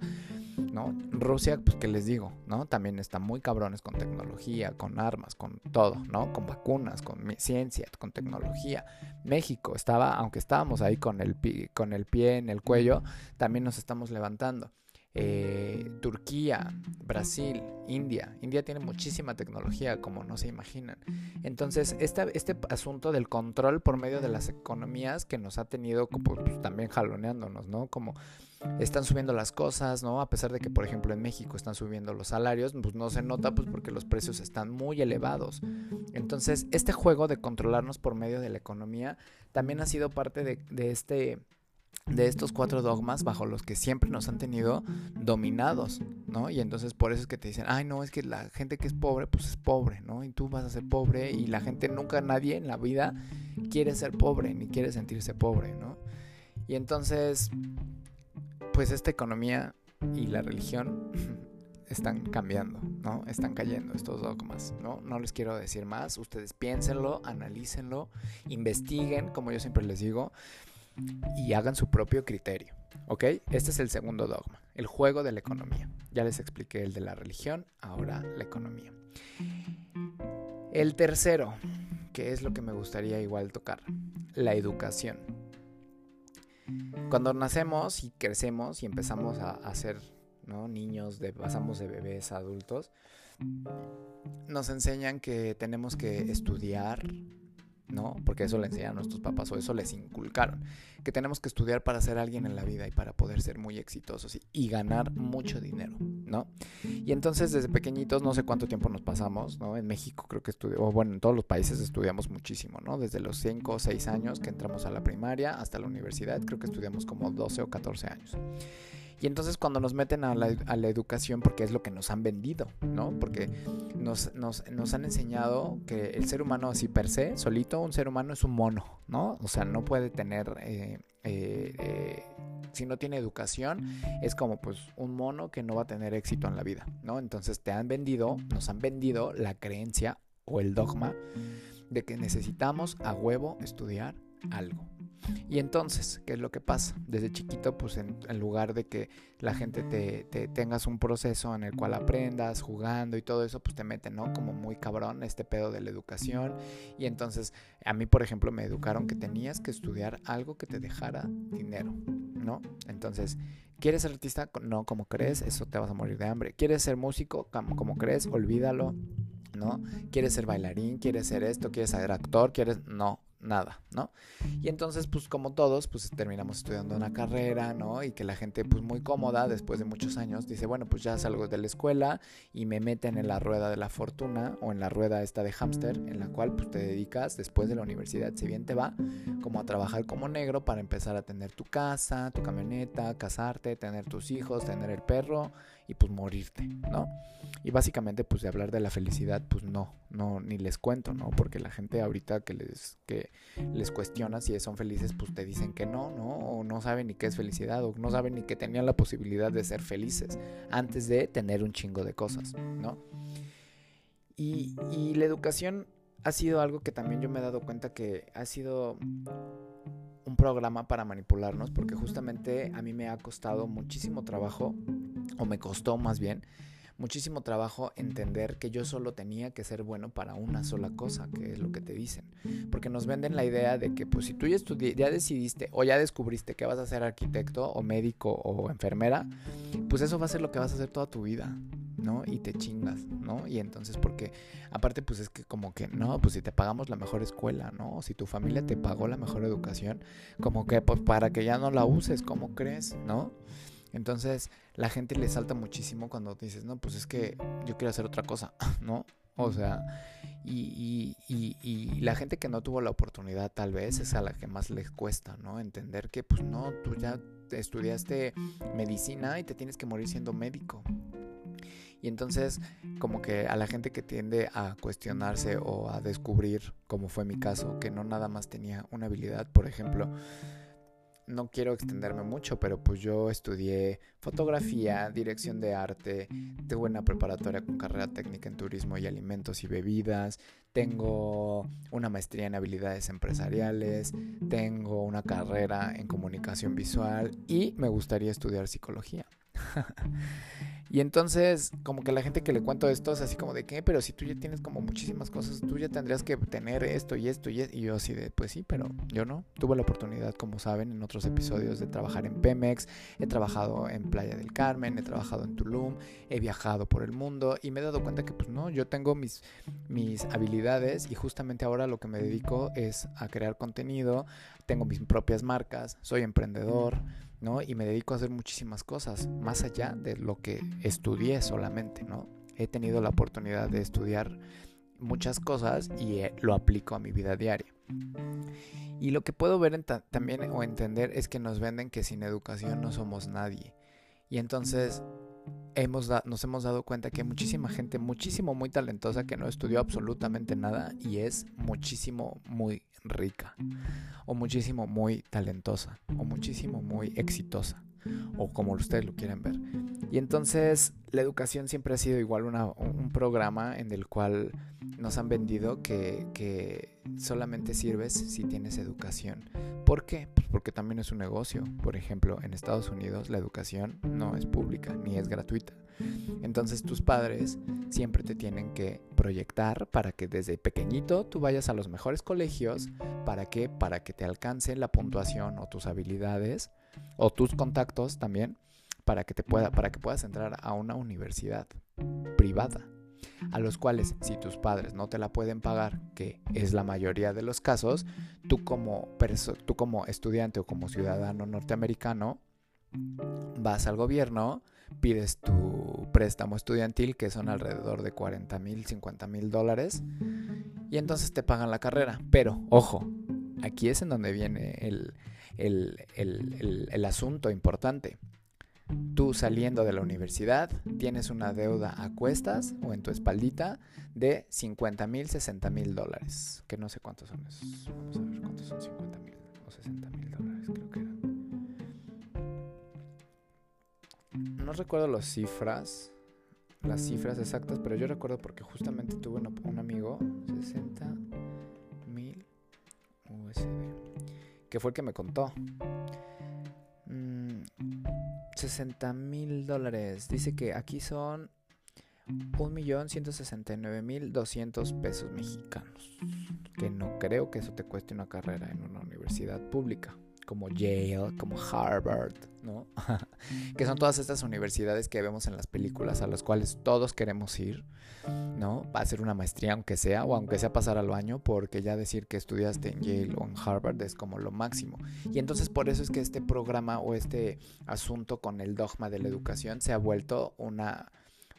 ¿no? Rusia pues que les digo, ¿no? También está muy cabrones con tecnología, con armas, con todo, ¿no? Con vacunas, con ciencia, con tecnología. México estaba, aunque estábamos ahí con el, con el pie en el cuello, también nos estamos levantando. Eh, Turquía, Brasil, India. India tiene muchísima tecnología, como no se imaginan. Entonces, este, asunto del control por medio de las economías que nos ha tenido como, pues, también jaloneándonos, ¿no? Como están subiendo las cosas, ¿no? A pesar de que, por ejemplo, en México están subiendo los salarios, pues no se nota, pues porque los precios están muy elevados. Entonces, este juego de controlarnos por medio de la economía también ha sido parte de este de estos cuatro dogmas bajo los que siempre nos han tenido dominados, ¿no? Y entonces por eso es que te dicen, ay, no, es que la gente que es pobre, pues es pobre, ¿no? Y tú vas a ser pobre y la gente nunca, nadie en la vida quiere ser pobre ni quiere sentirse pobre, ¿no? Y entonces, pues esta economía y la religión están cambiando, ¿no? Están cayendo estos dogmas, ¿no? No les quiero decir más, ustedes piénsenlo, analícenlo, investiguen, como yo siempre les digo y hagan su propio criterio. ¿Ok? Este es el segundo dogma, el juego de la economía. Ya les expliqué el de la religión, ahora la economía. El tercero, que es lo que me gustaría igual tocar, la educación. Cuando nacemos y crecemos y empezamos a, ser niños, de, pasamos de bebés a adultos, nos enseñan que tenemos que estudiar, ¿no? Porque eso le enseñaron nuestros papás o eso les inculcaron, que tenemos que estudiar para ser alguien en la vida y para poder ser muy exitosos y, ganar mucho dinero, ¿no? Y entonces desde pequeñitos, no sé cuánto tiempo nos pasamos, ¿no? En México creo que estudiamos, bueno, en todos los países estudiamos muchísimo, ¿no? Desde los 5 o 6 años que entramos a la primaria hasta la universidad, creo que estudiamos como 12 o 14 años. Y entonces cuando nos meten a la, educación, porque es lo que nos han vendido, ¿no? Porque nos, han enseñado que el ser humano así per se, solito, un ser humano es un mono, ¿no? O sea, no puede tener... Eh, eh, eh, si no tiene educación, es como pues un mono que no va a tener éxito en la vida, ¿no? Entonces te han vendido, nos han vendido la creencia o el dogma de que necesitamos a huevo estudiar algo. Y entonces, ¿qué es lo que pasa? Desde chiquito, pues en, lugar de que la gente te, tengas un proceso en el cual aprendas jugando y todo eso, pues te meten, ¿no? Como muy cabrón este pedo de la educación. Y entonces, a mí, por ejemplo, me educaron que tenías que estudiar algo que te dejara dinero, ¿no? Entonces, ¿quieres ser artista? No, como crees, eso te vas a morir de hambre. ¿Quieres ser músico? Como crees, olvídalo. ¿no? ¿Quieres ser bailarín? ¿Quieres ser esto? ¿Quieres ser actor? ¿Quieres...? No, nada, ¿no? Y entonces, pues como todos, pues terminamos estudiando una carrera, ¿no? Y que la gente, pues muy cómoda, después de muchos años, dice, bueno, pues ya salgo de la escuela y me meten en la rueda de la fortuna o en la rueda esta de hámster, en la cual pues te dedicas después de la universidad, si bien te va, como a trabajar como negro para empezar a tener tu casa, tu camioneta, casarte, tener tus hijos, tener el perro y pues morirte, ¿no? Y básicamente pues de hablar de la felicidad pues no, no, ni les cuento, ¿no? Porque la gente ahorita que les, que les cuestiona si son felices pues te dicen que no, ¿no? O no saben ni qué es felicidad o no saben ni que tenían la posibilidad de ser felices antes de tener un chingo de cosas, ¿no? Y, y la educación ha sido algo que también yo me he dado cuenta que ha sido un programa para manipularnos porque justamente a mí me ha costado muchísimo trabajo, o me costó más bien, muchísimo trabajo entender que yo solo tenía que ser bueno para una sola cosa, que es lo que te dicen. Porque nos venden la idea de que pues si tú ya, ya decidiste o ya descubriste que vas a ser arquitecto o médico o enfermera, pues eso va a ser lo que vas a hacer toda tu vida. ¿No? Y te chingas, ¿no? Y entonces, porque aparte, pues es que como que, no, pues si te pagamos la mejor escuela, ¿no? Si tu familia te pagó la mejor educación, como que, pues para que ya no la uses, ¿cómo crees, ¿no? Entonces, la gente le salta muchísimo cuando dices, no, pues es que yo quiero hacer otra cosa, ¿no? O sea, y, y, y, la gente que no tuvo la oportunidad tal vez es a la que más les cuesta, ¿no? Entender que pues no, tú ya estudiaste medicina y te tienes que morir siendo médico. Y entonces como que a la gente que tiende a cuestionarse o a descubrir, como fue mi caso, que no nada más tenía una habilidad, por ejemplo, no quiero extenderme mucho, pero pues yo estudié fotografía, dirección de arte, tengo una preparatoria con carrera técnica en turismo y alimentos y bebidas, tengo una maestría en habilidades empresariales, tengo una carrera en comunicación visual y me gustaría estudiar psicología. Y entonces, como que la gente que le cuento esto es así como de que, pero si tú ya tienes como muchísimas cosas, tú ya tendrías que tener esto y esto y esto. Y yo así de, pues sí, pero yo no. Tuve la oportunidad, como saben, en otros episodios de trabajar en Pemex, he trabajado en Playa del Carmen, he trabajado en Tulum, he viajado por el mundo y me he dado cuenta que pues no, yo tengo mis, mis habilidades y justamente ahora lo que me dedico es a crear contenido, tengo mis propias marcas, soy emprendedor. ¿No? Y me dedico a hacer muchísimas cosas, más allá de lo que estudié solamente, ¿no? He tenido la oportunidad de estudiar muchas cosas y eh, lo aplico a mi vida diaria. Y lo que puedo ver también o entender es que nos venden que sin educación no somos nadie. Y entonces hemos nos hemos dado cuenta que hay muchísima gente, muchísimo muy talentosa que no estudió absolutamente nada y es muchísimo muy rica, o muchísimo muy talentosa, o muchísimo muy exitosa, o como ustedes lo quieren ver. Y entonces la educación siempre ha sido igual un programa en el cual nos han vendido que, solamente sirves si tienes educación. ¿Por qué? Pues porque también es un negocio. Por ejemplo, en Estados Unidos la educación no es pública ni es gratuita. Entonces tus padres siempre te tienen que proyectar para que desde pequeñito tú vayas a los mejores colegios. ¿Para que Para que te alcance la puntuación o tus habilidades o tus contactos también para que te pueda para que puedas entrar a una universidad privada a los cuales si tus padres no te la pueden pagar, que es la mayoría de los casos, tú como, tú como estudiante o como ciudadano norteamericano vas al gobierno, pides tu préstamo estudiantil, que son alrededor de 40 mil, 50 mil dólares, y entonces te pagan la carrera. Pero, ojo, aquí es en donde viene el, el asunto importante. Tú saliendo de la universidad tienes una deuda a cuestas o en tu espaldita de 50 mil, 60 mil dólares. Que no sé cuántos son esos. Vamos a ver cuántos son 50 mil o 60 mil dólares, creo que eran. No recuerdo las cifras, las cifras exactas, pero yo recuerdo porque justamente tuve un amigo, 60 mil USD, que fue el que me contó. 60 mil dólares. Dice que aquí son 1.169.200 pesos mexicanos. Que no creo que eso te cueste una carrera en una universidad pública como Yale, como Harvard, ¿no? que son todas estas universidades que vemos en las películas a las cuales todos queremos ir, ¿no? Va a hacer una maestría aunque sea, o aunque sea pasar al baño, porque ya decir que estudiaste en Yale o en Harvard es como lo máximo. Y entonces por eso es que este programa o este asunto con el dogma de la educación se ha vuelto una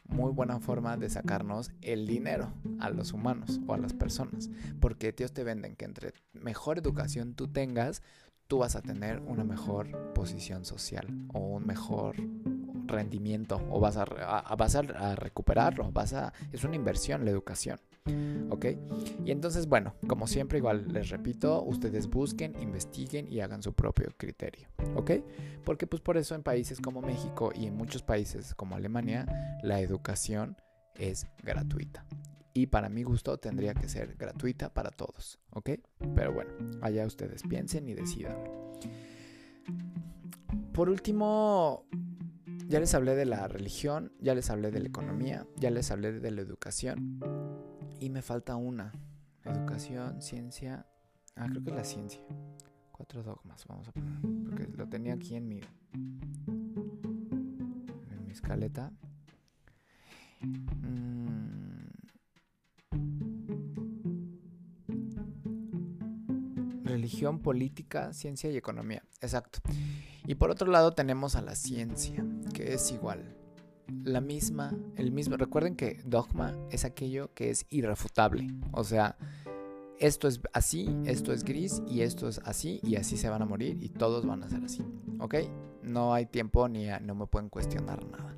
muy buena forma de sacarnos el dinero a los humanos o a las personas. Porque ellos te venden que entre mejor educación tú tengas, tú vas a tener una mejor posición social o un mejor rendimiento o vas a, vas a, recuperarlo, vas a, es una inversión la educación. ¿Ok? Y entonces, bueno, como siempre, igual les repito, ustedes busquen, investiguen y hagan su propio criterio. ¿Ok? Porque pues por eso en países como México y en muchos países como Alemania, la educación es gratuita. Y para mi gusto tendría que ser gratuita para todos. ¿Ok? Pero bueno, allá ustedes piensen y decidan. Por último, ya les hablé de la religión, ya les hablé de la economía, ya les hablé de la educación. Y me falta una. Educación, ciencia. Ah, creo que es la ciencia. Cuatro dogmas, vamos a poner. Porque lo tenía aquí en mi. En mi escaleta. Mm. Religión, política, ciencia y economía. Exacto. Y por otro lado tenemos a la ciencia, que es igual la misma, el mismo. Recuerden que dogma es aquello que es irrefutable. O sea, esto es así, esto es gris y esto es así y así se van a morir y todos van a ser así. ¿Ok? No hay tiempo ni no me pueden cuestionar nada.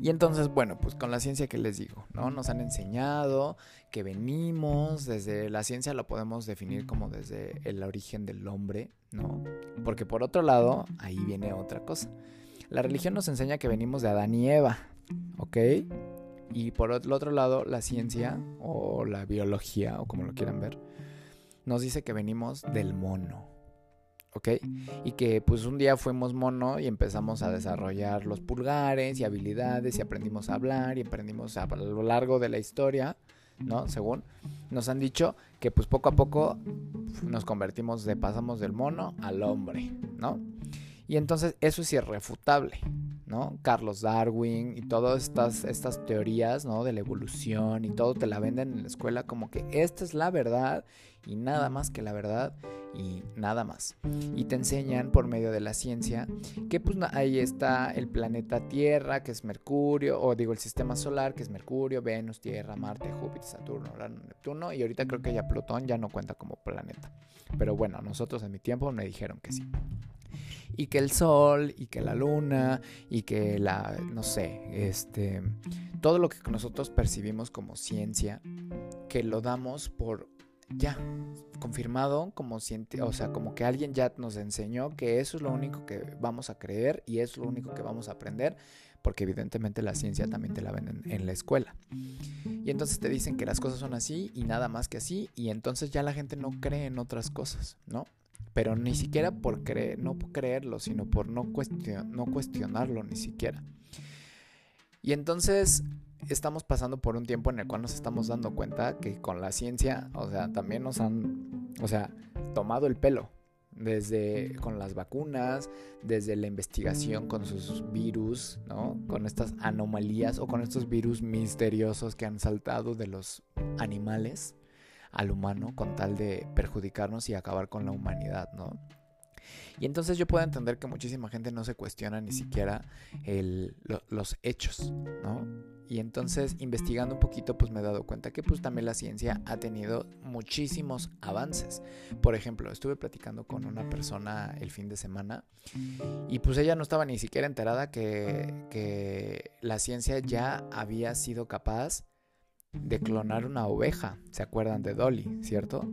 Y entonces, bueno, pues con la ciencia que les digo, ¿no? Nos han enseñado que venimos, desde la ciencia lo podemos definir como desde el origen del hombre, ¿no? Porque por otro lado, ahí viene otra cosa. La religión nos enseña que venimos de Adán y Eva, ¿ok? Y por el otro lado, la ciencia o la biología, o como lo quieran ver, nos dice que venimos del mono, ¿ok? Y que pues un día fuimos mono y empezamos a desarrollar los pulgares y habilidades y aprendimos a hablar y aprendimos a, lo largo de la historia, ¿no? Según nos han dicho que pues poco a poco nos convertimos pasamos del mono al hombre, ¿no? Y entonces eso es irrefutable, ¿no? Carlos Darwin y todas estas, estas teorías, ¿no? De la evolución y todo te la venden en la escuela como que esta es la verdad y nada más que la verdad y nada más. Y te enseñan por medio de la ciencia que pues ahí está el planeta Tierra, que es Mercurio, o digo el sistema solar, que es Mercurio, Venus, Tierra, Marte, Júpiter, Saturno, Neptuno, y ahorita creo que ya Plutón ya no cuenta como planeta. Pero bueno, nosotros en mi tiempo me dijeron que sí y que el sol y que la luna y que la, no sé, este, todo lo que nosotros percibimos como ciencia, que lo damos por ya confirmado como o sea, como que alguien ya nos enseñó que eso es lo único que vamos a creer y es lo único que vamos a aprender, porque evidentemente la ciencia también te la ven en la escuela. Y entonces te dicen que las cosas son así y nada más que así, y entonces ya la gente no cree en otras cosas, ¿no? pero ni siquiera por creer, no por creerlo, sino por no, no cuestionarlo ni siquiera. Y entonces estamos pasando por un tiempo en el cual nos estamos dando cuenta que con la ciencia, o sea, también nos han, o sea, tomado el pelo, desde con las vacunas, desde la investigación con sus virus, ¿no? Con estas anomalías o con estos virus misteriosos que han saltado de los animales al humano con tal de perjudicarnos y acabar con la humanidad, ¿no? Y entonces yo puedo entender que muchísima gente no se cuestiona ni siquiera los hechos, ¿no? Y entonces investigando un poquito pues me he dado cuenta que pues también la ciencia ha tenido muchísimos avances. Por ejemplo, estuve platicando con una persona el fin de semana y pues ella no estaba ni siquiera enterada que, que la ciencia ya había sido capaz de clonar una oveja. ¿Se acuerdan de Dolly, cierto?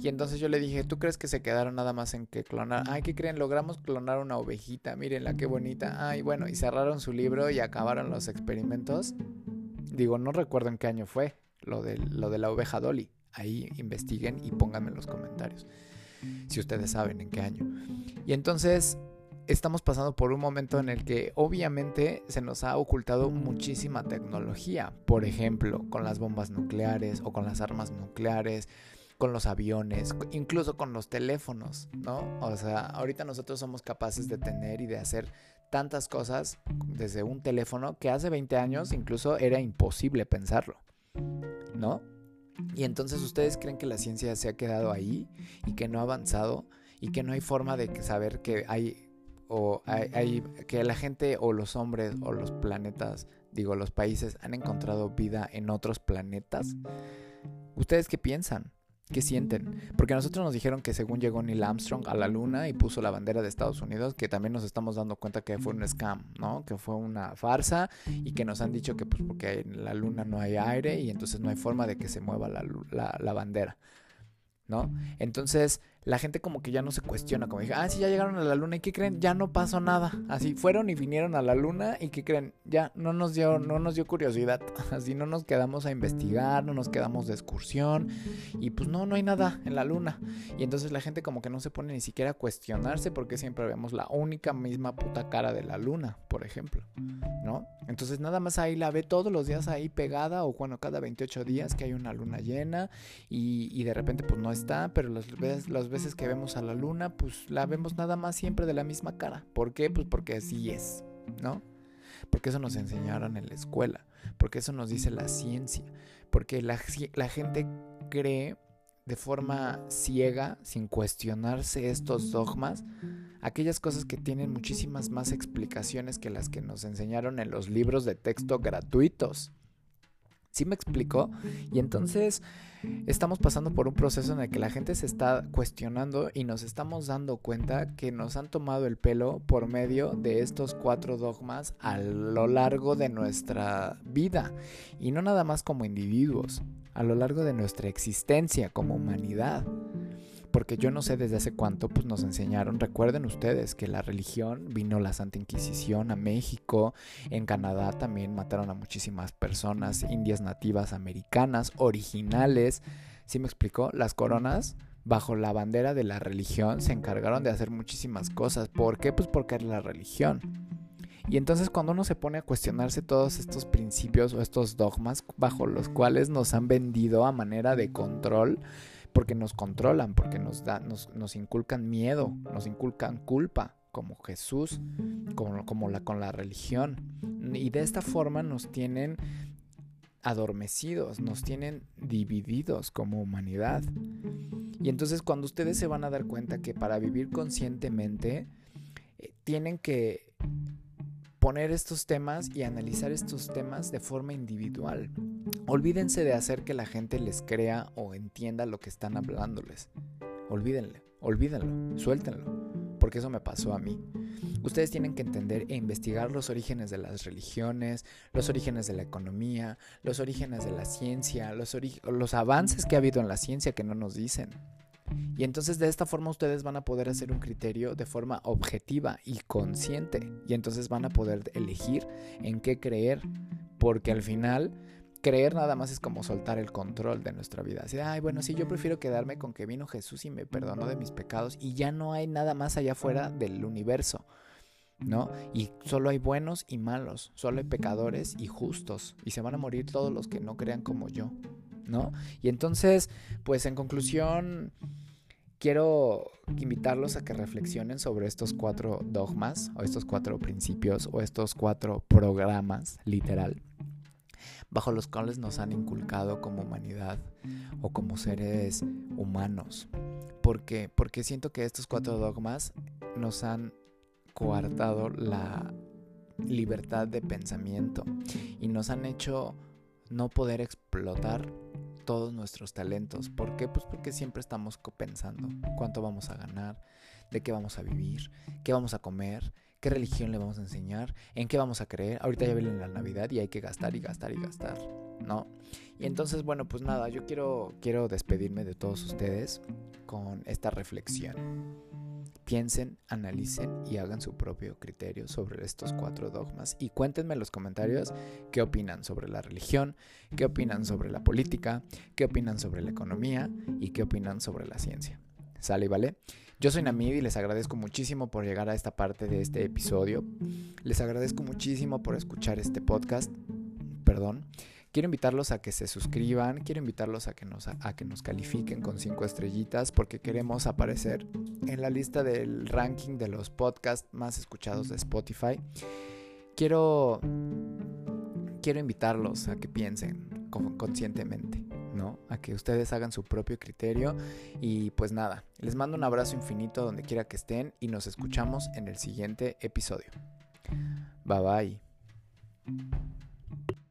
Y entonces yo le dije, ¿tú crees que se quedaron nada más en que clonar? Ay, ¿qué creen? Logramos clonar una ovejita, mírenla qué bonita. Ay, bueno, y cerraron su libro y acabaron los experimentos. Digo, no recuerdo en qué año fue lo de, lo de la oveja Dolly. Ahí investiguen y pónganme en los comentarios si ustedes saben en qué año. Y entonces estamos pasando por un momento en el que obviamente se nos ha ocultado muchísima tecnología, por ejemplo, con las bombas nucleares o con las armas nucleares, con los aviones, incluso con los teléfonos, ¿no? O sea, ahorita nosotros somos capaces de tener y de hacer tantas cosas desde un teléfono que hace 20 años incluso era imposible pensarlo, ¿no? Y entonces ustedes creen que la ciencia se ha quedado ahí y que no ha avanzado y que no hay forma de saber que hay o hay, que la gente o los hombres o los planetas, digo, los países han encontrado vida en otros planetas. ¿Ustedes qué piensan? ¿Qué sienten? Porque a nosotros nos dijeron que según llegó Neil Armstrong a la luna y puso la bandera de Estados Unidos, que también nos estamos dando cuenta que fue un scam, ¿no? Que fue una farsa y que nos han dicho que pues porque en la luna no hay aire y entonces no hay forma de que se mueva la, la, la bandera, ¿no? Entonces la gente como que ya no se cuestiona, como dije, ah, sí, ya llegaron a la luna y ¿qué creen? Ya no pasó nada. Así fueron y vinieron a la luna y ¿qué creen? Ya no nos dio, no nos dio curiosidad. Así no nos quedamos a investigar, no nos quedamos de excursión y pues no, no hay nada en la luna. Y entonces la gente como que no se pone ni siquiera a cuestionarse porque siempre vemos la única misma puta cara de la luna, por ejemplo, ¿no? Entonces nada más ahí la ve todos los días ahí pegada o bueno, cada 28 días que hay una luna llena y, y de repente pues no está, pero los, los veces que vemos a la luna, pues la vemos nada más siempre de la misma cara. ¿Por qué? Pues porque así es, ¿no? Porque eso nos enseñaron en la escuela, porque eso nos dice la ciencia, porque la, la gente cree de forma ciega, sin cuestionarse estos dogmas, aquellas cosas que tienen muchísimas más explicaciones que las que nos enseñaron en los libros de texto gratuitos. ¿Sí me explicó? Y entonces estamos pasando por un proceso en el que la gente se está cuestionando y nos estamos dando cuenta que nos han tomado el pelo por medio de estos cuatro dogmas a lo largo de nuestra vida. Y no nada más como individuos, a lo largo de nuestra existencia como humanidad porque yo no sé desde hace cuánto pues nos enseñaron, recuerden ustedes que la religión vino la Santa Inquisición a México, en Canadá también mataron a muchísimas personas, indias nativas americanas, originales, ¿sí me explicó? Las coronas bajo la bandera de la religión se encargaron de hacer muchísimas cosas, ¿por qué? Pues porque era la religión. Y entonces cuando uno se pone a cuestionarse todos estos principios o estos dogmas bajo los cuales nos han vendido a manera de control, porque nos controlan, porque nos, da, nos, inculcan miedo, nos inculcan culpa, como Jesús, como, como la, con la religión. Y de esta forma nos tienen adormecidos, nos tienen divididos como humanidad. Y entonces cuando ustedes se van a dar cuenta que para vivir conscientemente eh, tienen que poner estos temas y analizar estos temas de forma individual. Olvídense de hacer que la gente les crea o entienda lo que están hablándoles. Olvídenle, olvídenlo, suéltenlo, porque eso me pasó a mí. Ustedes tienen que entender e investigar los orígenes de las religiones, los orígenes de la economía, los orígenes de la ciencia, los, los avances que ha habido en la ciencia que no nos dicen. Y entonces de esta forma ustedes van a poder hacer un criterio de forma objetiva y consciente. Y entonces van a poder elegir en qué creer. Porque al final creer nada más es como soltar el control de nuestra vida. Así, ay, bueno, sí, yo prefiero quedarme con que vino Jesús y me perdonó de mis pecados y ya no hay nada más allá afuera del universo. ¿No? Y solo hay buenos y malos, solo hay pecadores y justos, y se van a morir todos los que no crean como yo, ¿no? Y entonces, pues en conclusión, quiero invitarlos a que reflexionen sobre estos cuatro dogmas o estos cuatro principios o estos cuatro programas, literal, bajo los cuales nos han inculcado como humanidad o como seres humanos. ¿Por qué? Porque siento que estos cuatro dogmas nos han coartado la libertad de pensamiento y nos han hecho no poder explotar todos nuestros talentos. ¿Por qué? Pues porque siempre estamos pensando cuánto vamos a ganar, de qué vamos a vivir, qué vamos a comer, qué religión le vamos a enseñar, en qué vamos a creer. Ahorita ya viene la Navidad y hay que gastar y gastar y gastar, ¿no? Y entonces, bueno, pues nada, yo quiero, quiero despedirme de todos ustedes con esta reflexión piensen, analicen y hagan su propio criterio sobre estos cuatro dogmas y cuéntenme en los comentarios qué opinan sobre la religión, qué opinan sobre la política, qué opinan sobre la economía y qué opinan sobre la ciencia. ¿Sale y vale? Yo soy Namid y les agradezco muchísimo por llegar a esta parte de este episodio. Les agradezco muchísimo por escuchar este podcast. Perdón. Quiero invitarlos a que se suscriban, quiero invitarlos a que nos, a que nos califiquen con cinco estrellitas porque queremos aparecer en la lista del ranking de los podcasts más escuchados de Spotify. Quiero, quiero invitarlos a que piensen conscientemente, ¿no? A que ustedes hagan su propio criterio y pues nada, les mando un abrazo infinito donde quiera que estén y nos escuchamos en el siguiente episodio. Bye bye.